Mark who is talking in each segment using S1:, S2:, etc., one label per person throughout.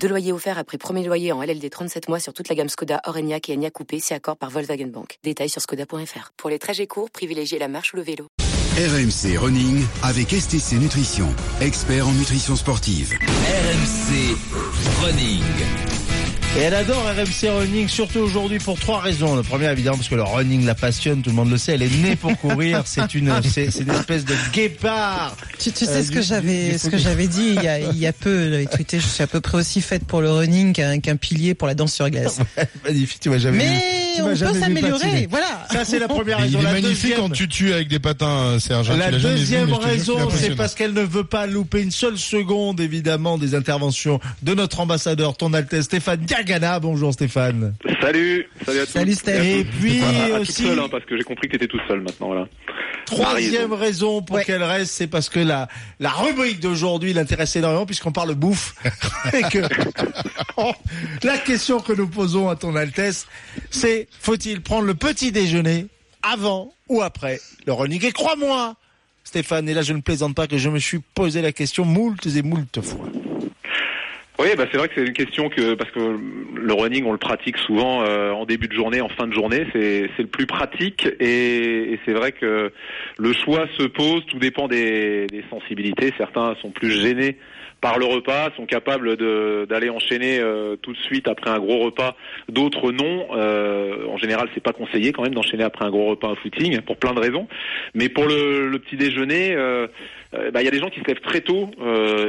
S1: Deux loyers offerts après premier loyer en LLD 37 mois sur toute la gamme Skoda, Orenia et Enya Coupé, si accord par Volkswagen Bank. Détails sur skoda.fr. Pour les trajets courts, privilégiez la marche ou le vélo.
S2: RMC Running avec STC Nutrition, expert en nutrition sportive.
S3: RMC Running.
S4: Et elle adore RMC Running, surtout aujourd'hui pour trois raisons. La première, évidemment, parce que le running la passionne, tout le monde le sait. Elle est née pour courir. C'est une, c'est, une espèce de guépard.
S5: Tu, tu sais
S4: Euh,
S5: ce que j'avais,
S4: du-
S5: ce que j'avais dit il y a, il y a peu, j'avais tweeté, je suis à peu près aussi faite pour le running qu'un, pilier pour la danse sur glace.
S4: Magnifique, tu m'as jamais vu.
S5: Mais
S4: tu
S5: on peut s'améliorer, voilà.
S4: Ça, c'est la première
S6: Il
S4: raison.
S6: est
S4: La
S6: magnifique
S4: deuxième-
S6: quand tu tues avec des patins, Serge. hein,
S4: La
S6: tu vu,
S4: deuxième raison, c'est parce qu'elle ne veut pas louper une seule seconde, évidemment, des interventions de notre ambassadeur, ton Altesse Stéphane Diagana. Bonjour Stéphane.
S7: Salut, salut à tous.
S5: Salut, Steph.
S4: Et puis
S7: À, à toute
S4: aussi,
S7: seule, hein, parce que j'ai compris que t'étais tout seul maintenant, voilà.
S4: Troisième raison pour
S5: Ouais.
S4: qu'elle reste, c'est parce que la, la rubrique d'aujourd'hui l'intéresse énormément puisqu'on parle bouffe. Et que, la question que nous posons à ton Altesse, c'est faut-il prendre le petit déjeuner avant ou après le running Et crois-moi, Stéphane, et là je ne plaisante pas que je me suis posé la question moult et moult fois.
S7: Oui, bah c'est vrai que c'est une question que parce que le running on le pratique souvent euh, en début de journée, en fin de journée, c'est c'est le plus pratique et, et c'est vrai que le choix se pose, tout dépend des, des sensibilités. Certains sont plus gênés par le repas, sont capables d'aller enchaîner euh, tout de suite après un gros repas. D'autres non. Euh, en général, c'est pas conseillé quand même d'enchaîner après un gros repas un footing pour plein de raisons. Mais pour le, petit déjeuner, euh, bah, il y a des gens qui se lèvent très tôt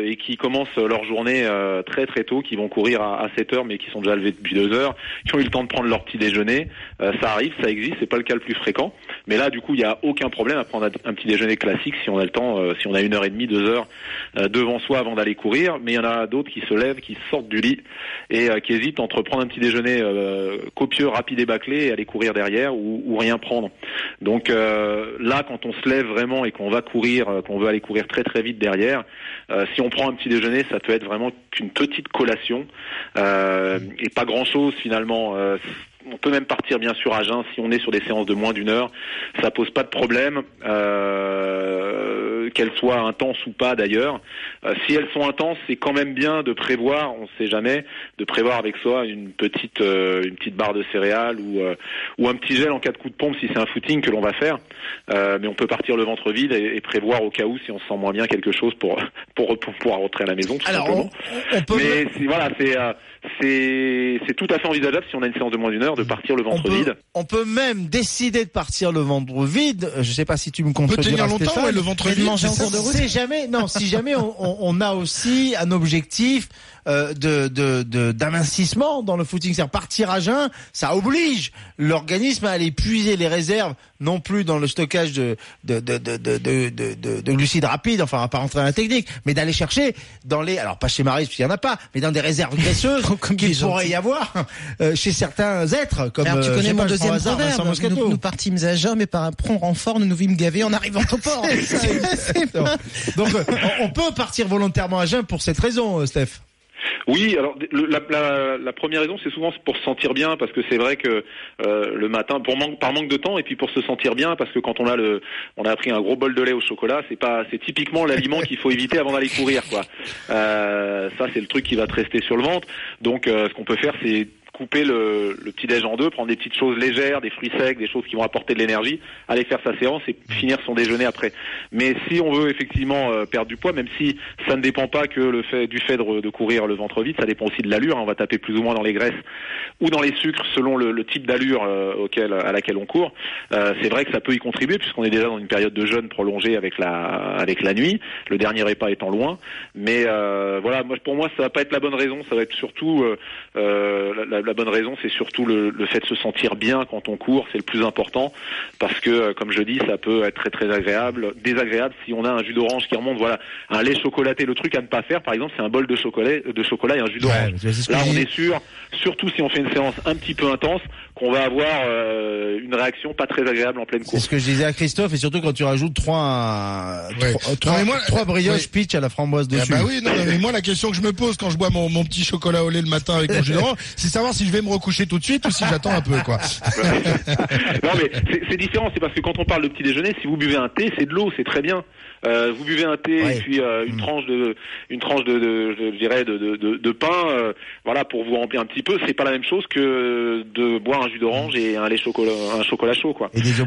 S7: et qui commencent leur journée très très tôt, qui vont courir à, à 7 heures mais qui sont déjà levés depuis 2 heures, qui ont eu le temps de prendre leur petit déjeuner. Ça arrive, ça existe, c'est pas le cas le plus fréquent. Mais là, du coup, il n'y a aucun problème à prendre un, petit déjeuner classique si on a le temps, euh, si on a une heure et demie, deux heures euh, devant soi avant d'aller courir. Mais il y en a d'autres qui se lèvent, qui sortent du lit et euh, qui hésitent entre prendre un petit déjeuner euh, copieux, rapide et bâclé et aller courir derrière ou, ou rien prendre. Donc euh, là, quand on se lève vraiment et qu'on va courir, qu'on veut aller courir très très vite derrière, si on prend un petit déjeuner, ça peut être vraiment qu'une petite collation et pas grand chose finalement. On peut même partir bien sûr à jeun si on est sur des séances de moins d'une heure, ça pose pas de problème, euh, qu'elles soient intenses ou pas d'ailleurs. Euh, si elles sont intenses, c'est quand même bien de prévoir, on sait jamais, de prévoir avec soi une petite euh, une petite barre de céréales ou euh, ou un petit gel en cas de coup de pompe si c'est un footing que l'on va faire. Euh, mais on peut partir le ventre vide et, et prévoir au cas où si on se sent moins bien quelque chose pour pour, pour pouvoir rentrer à la maison. Tout
S4: Alors,
S7: simplement.
S4: on, on peut
S7: Mais voilà, c'est euh, c'est tout à fait envisageable si on a une séance de moins d'une heure de partir le
S4: on
S7: ventre
S4: peut,
S7: vide.
S4: on peut même décider de partir le ventre vide. Je sais pas si tu me
S6: On peut
S4: contrediras,
S6: tenir longtemps,
S4: Stéphane.
S6: ouais, le ventre vide.
S5: manger en cours de route.
S4: Jamais, non, si jamais on, on- on a aussi un objectif euh, de de- de- d'amincissement dans le footing, c'est-à-dire partir à jeun, ça oblige l'organisme à aller puiser les réserves, non plus dans le stockage de de de de de, de, de- de- de glucides rapides, enfin on va pas rentrer dans la technique, mais d'aller chercher dans les, alors pas chez Maris parce qu'il y en a pas, mais dans des réserves graisseuses qu'il pourrait y avoir euh, chez certains êtres, comme
S5: Alors tu
S4: euh,
S5: connais mon deuxième proverbe. Nous, nous partîmes à jeun, mais par un prompt renfort, nous nous vîmes gaver en arrivant au port.
S4: Donc on peut partir volontairement à jeun pour cette raison, Steph.
S7: Oui, alors la, la- la première raison, c'est souvent pour se sentir bien, parce que c'est vrai que euh, le matin, pour par manque de temps, et puis pour se sentir bien, parce que quand on a le, on a pris un gros bol de lait au chocolat, c'est pas, c'est typiquement l'aliment qu'il faut éviter avant d'aller courir, quoi. Euh, ça, c'est le truc qui va te rester sur le ventre. Donc, euh, ce qu'on peut faire, c'est couper le, le petit déj en deux, prendre des petites choses légères, des fruits secs, des choses qui vont apporter de l'énergie, aller faire sa séance et finir son déjeuner après. Mais si on veut effectivement euh, perdre du poids, même si ça ne dépend pas que le fait du fait de, de courir le ventre vide, ça dépend aussi de l'allure. hein. On va taper plus ou moins dans les graisses ou dans les sucres selon le, le type d'allure euh, auquel à laquelle on court. Euh, c'est vrai que ça peut y contribuer puisqu'on est déjà dans une période de jeûne prolongée avec la avec la nuit, le dernier repas étant loin. Mais euh, voilà, moi pour moi ça va pas être la bonne raison. Ça va être surtout euh, la, la, la bonne raison, c'est surtout le, le fait de se sentir bien quand on court, c'est le plus important, parce que, euh, comme je dis, ça peut être très très agréable, désagréable si on a un jus d'orange qui remonte, voilà, un lait chocolaté. Le truc à ne pas faire, par exemple, c'est un bol de chocolat, de chocolat et un jus d'orange.
S4: Ouais, c'est
S7: Là, on est sûr, surtout si on fait une séance un petit peu intense, qu'on va avoir euh, une réaction pas très agréable en pleine
S4: C'est
S7: course.
S4: ce que je disais à Christophe et surtout quand tu rajoutes trois,
S6: Ouais.
S4: trois,
S6: Non,
S4: trois,
S6: mais moi-
S4: trois brioches pitch à la framboise
S6: Ah
S4: dessus.
S6: bah oui, non, non, mais moi la question que je me pose quand je bois mon, mon petit chocolat au lait le matin avec mon jus d'orange, c'est savoir si je vais me recoucher tout de suite ou si j'attends un peu quoi.
S7: non mais c'est- différent, c'est parce que quand on parle de petit déjeuner, si vous buvez un thé, c'est de l'eau, c'est très bien. Euh, vous buvez un thé
S4: Ouais.
S7: et puis euh, une
S6: Mm.
S7: tranche de une tranche de, de- je dirais de, de, pain, euh, voilà pour vous remplir un petit peu. C'est pas la même chose que de boire un jus d'orange et un lait chocolat, un chocolat chaud quoi.
S4: Et des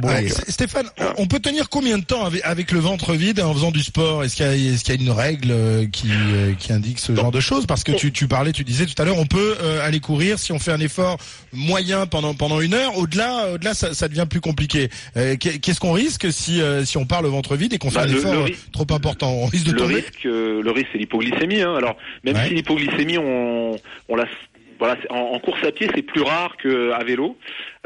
S6: Stéphane, on- on peut tenir combien de temps avec, avec le ventre vide en faisant du sport? Est-ce qu'il y, a- y une règle qui, qui indique ce genre de choses? Parce que tu, tu parlais, tu disais tout à l'heure, on peut aller courir si on fait un effort moyen pendant pendant une heure. Au-delà, au-delà, ça, ça devient plus compliqué. Euh, qu'est- Qu'est-ce qu'on risque si euh, si on part le ventre vide et qu'on fait
S7: Bah,
S6: un
S7: le-
S6: effort
S7: le
S6: euh, trop important? On risque de
S7: le
S6: tomber?
S7: risque, le risque, c'est l'hypoglycémie. Hein. Alors, même
S6: Ouais.
S7: si l'hypoglycémie, on, on la, voilà, en, course à pied, c'est plus rare qu'à vélo,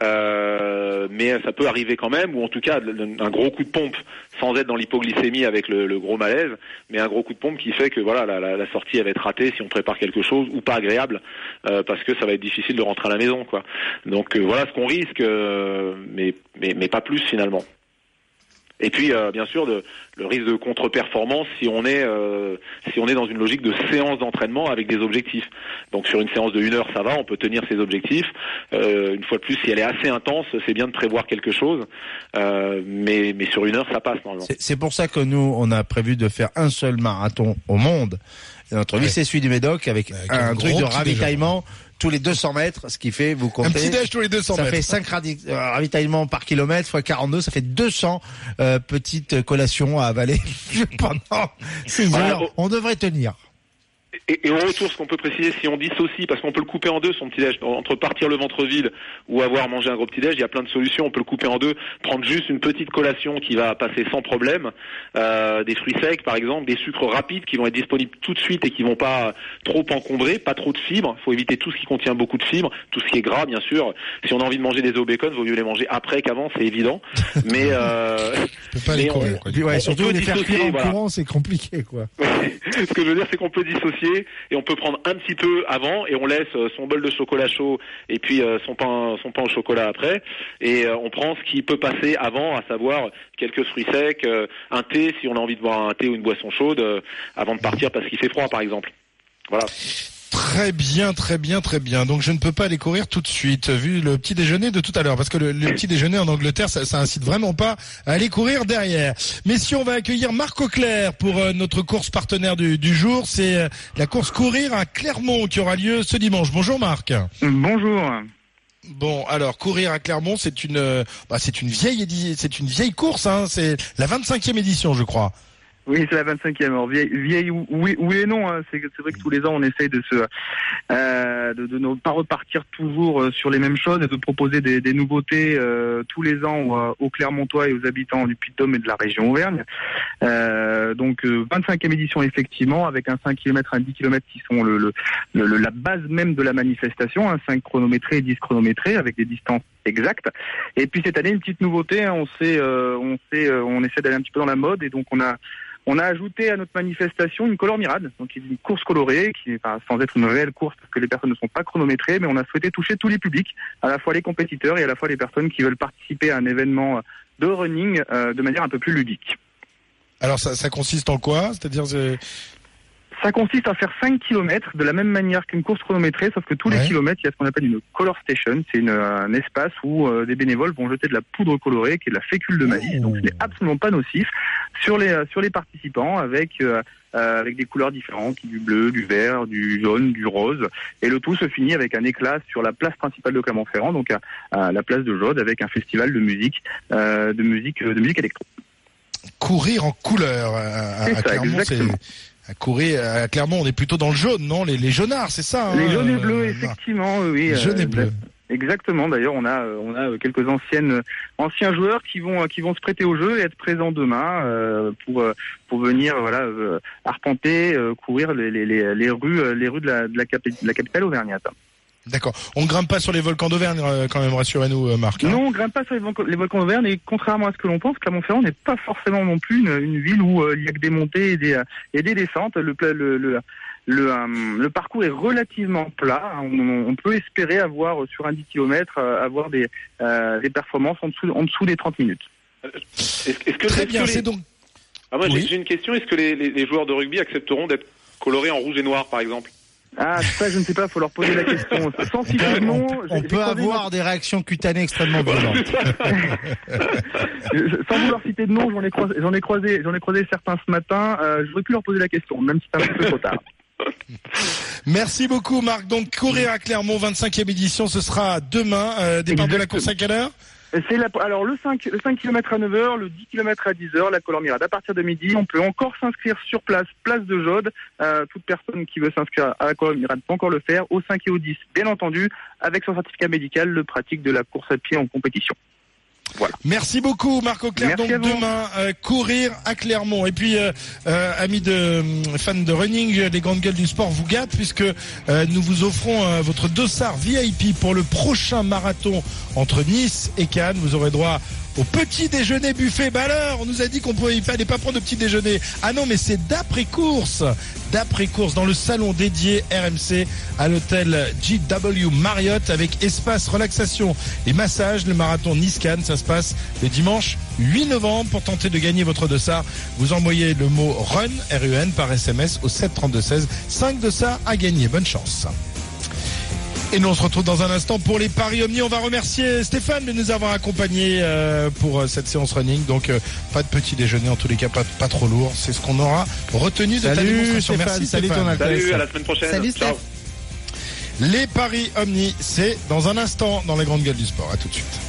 S7: euh, mais ça peut arriver quand même, ou en tout cas un gros coup de pompe, sans être dans l'hypoglycémie avec le, gros malaise, mais un gros coup de pompe qui fait que voilà, la, sortie elle va être ratée si on prépare quelque chose ou pas agréable, euh, parce que ça va être difficile de rentrer à la maison, quoi. Donc euh, voilà ce qu'on risque, mais, mais mais pas plus finalement. Et puis, euh, bien sûr, de, le risque de contre-performance si on est euh, si on est dans une logique de séance d'entraînement avec des objectifs. Donc, sur une séance de une heure, ça va, on peut tenir ses objectifs. Euh, une fois de plus, si elle est assez intense, c'est bien de prévoir quelque chose. Euh, mais mais sur une heure, ça passe normalement.
S4: C'est pour ça que nous, on a prévu de faire un seul marathon au monde. Notre vie,
S6: Ouais.
S4: c'est celui du Médoc avec
S6: Avec
S4: un,
S6: un
S4: truc de ravitaillement tous les 200 mètres, ce qui fait, vous comptez,
S6: Un petit déj tous les 200
S4: ça
S6: mètres.
S4: fait 5 ravitaillements par kilomètre fois 42, ça fait 200 euh, petites collations à avaler pendant 6
S7: Voilà,
S4: heures. On devrait tenir.
S7: Et, et au retour, ce qu'on peut préciser, si on dissocie, parce qu'on peut le couper en deux, son petit-déj, entre partir le ventre vide ou avoir mangé un gros petit-déj, il y a plein de solutions. On peut le couper en deux, prendre juste une petite collation qui va passer sans problème, euh, des fruits secs par exemple, des sucres rapides qui vont être disponibles tout de suite et qui vont pas trop encombrer, pas trop de fibres. Il faut éviter tout ce qui contient beaucoup de fibres, tout ce qui est gras bien sûr. Si on a envie de manger des œufs au bacon, vaut mieux les manger après qu'avant, c'est évident. Mais euh,
S6: pas
S7: mais on-
S6: courir. quoi.
S4: Et puis ouais,
S7: On
S4: surtout
S7: peut
S4: les faire
S7: dissocier,
S4: en
S7: voilà.
S4: courant, c'est compliqué quoi.
S7: Ce que je veux dire, c'est qu'on peut dissocier et on peut prendre un petit peu avant et on laisse euh, son bol de chocolat chaud et puis euh, son pain, son pain au chocolat après. Et euh, on prend ce qui peut passer avant, à savoir quelques fruits secs, un thé si on a envie de boire un thé ou une boisson chaude avant de partir parce qu'il fait froid, par exemple. Voilà.
S6: Très bien, très bien, très bien. Donc je ne peux pas aller courir tout de suite, vu le petit déjeuner de tout à l'heure, parce que le, le petit déjeuner en Angleterre, ça, ça incite vraiment pas à aller courir derrière. Messieurs, on va accueillir Marc Auclair pour euh, notre course partenaire du, du jour. C'est euh, la course courir à Clermont qui aura lieu ce dimanche. Bonjour Marc.
S8: Bonjour.
S6: Bon, alors courir à Clermont, c'est une, euh, bah, c'est une vieille, c'est une vieille course. Hein, c'est la 25e édition, je crois.
S8: Oui, c'est la 25e. Alors, vieille, vieille ou- oui, oui et non. Hein. C'est vrai que tous les ans, on essaye de se, euh, de, de ne pas repartir toujours euh, sur les mêmes choses et de proposer des, des nouveautés euh, tous les ans euh, aux Clermontois et aux habitants du Puy-de-Dôme et de la région Auvergne. Euh, donc, euh, 25e édition effectivement, avec un 5 km, un 10 km qui sont le, le, le- la base même de la manifestation, un 5 chronométré et 10 chronométrés avec des distances exactes. Et puis cette année, une petite nouveauté, hein, on sait, euh, on sait, euh, on essaie d'aller un petit peu dans la mode et donc on a on a ajouté à notre manifestation une color mirade, donc une course colorée, qui pas sans être une réelle course parce que les personnes ne sont pas chronométrées, mais on a souhaité toucher tous les publics, à la fois les compétiteurs et à la fois les personnes qui veulent participer à un événement de running euh, de manière un peu plus ludique.
S6: Alors ça, ça consiste en quoi? C'est-à-dire, c'est-
S8: Ça consiste à faire 5 km de la même manière qu'une course chronométrée, sauf que tous
S6: Ouais.
S8: les kilomètres, il y a ce qu'on appelle une color station. C'est un espace où euh, des bénévoles vont jeter de la poudre colorée, qui est de la fécule de maïs.
S6: Oh.
S8: Donc, ce n'est absolument pas nocif sur les euh, sur les participants, avec euh, avec des couleurs différentes, du bleu, du vert, du jaune, du rose. Et le tout se finit avec un éclat sur la place principale de Clermont-Ferrand, donc à, à la place de Jaude, avec un festival de musique, euh, de musique, de musique électro.
S6: courir en couleur à, à-
S8: ça,
S6: Clermont. À courir à Clermont, on est plutôt dans le jaune, non? Les, les jaunards, c'est ça hein,
S8: Les jaunes et
S6: euh,
S8: bleus,
S6: Marc
S8: effectivement, oui.
S6: Les jaunes
S8: euh,
S6: et bleus.
S8: Exactement. D'ailleurs, on a euh, on a quelques anciennes euh, anciens joueurs qui vont euh, qui vont se prêter au jeu et être présents demain euh, pour euh, pour venir voilà euh, arpenter, euh, courir les, les, les, rues euh, les rues de la de la, capi- de la capitale auvergnate.
S6: D'accord. On grimpe pas sur les volcans d'Auvergne euh, quand même, rassurez-nous, euh, Marc. hein.
S8: Non, on grimpe pas sur les, volcans- les volcans d'Auvergne et contrairement à ce que l'on pense, Clermont-Ferrand n'est pas forcément non plus une, une ville où euh, il y a que des montées et des, et des descentes. Le, pla- le, le, le, euh, le parcours est relativement plat. On, on peut espérer avoir sur un 10 km avoir des, euh, des performances en dessous, en dessous des 30 minutes.
S7: Est-ce est-ce que,
S6: Très bien,
S7: que les-
S6: c'est donc.
S7: Ah, moi, j'ai-
S6: Oui.
S7: j'ai une question. Est-ce que les, les- les joueurs de rugby accepteront d'être colorés en rouge et noir, par exemple?
S8: Ah, ça, je ne sais pas, faut leur poser la question. Sans citer de nom,
S4: On
S8: j'ai
S4: peut avoir des réactions cutanées extrêmement violentes.
S8: Sans vouloir citer de nom, j'en ai croisé, j'en ai croisé, j'en ai croisé certains ce matin. Euh, J'aurais pu leur poser la question, même si c'est un petit peu trop tard.
S6: Merci beaucoup, Marc. Donc, courir à Clermont, 25e édition, ce sera demain. Euh, départ de la course à quelle heure?
S8: C'est la, alors le 5, le 5 km à 9h, le 10 km à 10h, la Colormirade à partir de midi. On peut encore s'inscrire sur place, place de Jaude. Euh, toute personne qui veut s'inscrire à la Colormirade peut encore le faire au 5 et au 10, bien entendu, avec son certificat médical, le pratique de la course à pied en compétition.
S6: Merci beaucoup, Marc Auclair.
S8: Merci
S6: Donc, demain, euh, courir à Clermont. Et puis, euh, euh, amis de fans de running, les grandes gueules du sport vous gâtent puisque nous vous offrons votre dossard VIP pour le prochain marathon entre Nice et Cannes. Vous aurez droit au petit déjeuner buffet. Bah alors, on nous a dit qu'on pouvait, fallait pas prendre de petit déjeuner. Ah non, mais c'est d'après course, d'après course dans le salon dédié RMC à l'hôtel GW Marriott avec espace relaxation et massage. Le marathon Nice-Cannes, ça se passe le dimanche 8 novembre. Pour tenter de gagner votre dossard, vous envoyez le mot RUN, R-U-N, par SMS au 732-16. 5 dossards à gagner. Bonne chance. Et nous on se retrouve dans un instant pour les paris Omni. On va remercier Stéphane de nous avoir accompagnés euh, pour euh, cette séance running. Donc euh, pas de petit déjeuner en tous les cas, pas, pas trop lourd. C'est ce qu'on aura retenu de ta
S4: Salut,
S6: démonstration.
S4: Stéphane.
S6: Merci
S4: Salut,
S6: Stéphane.
S4: ton Altesse.
S7: Salut, à la semaine prochaine.
S5: Salut,
S7: Ciao.
S6: Les paris Omni, c'est dans un instant dans les grandes gueules du sport. À tout de suite.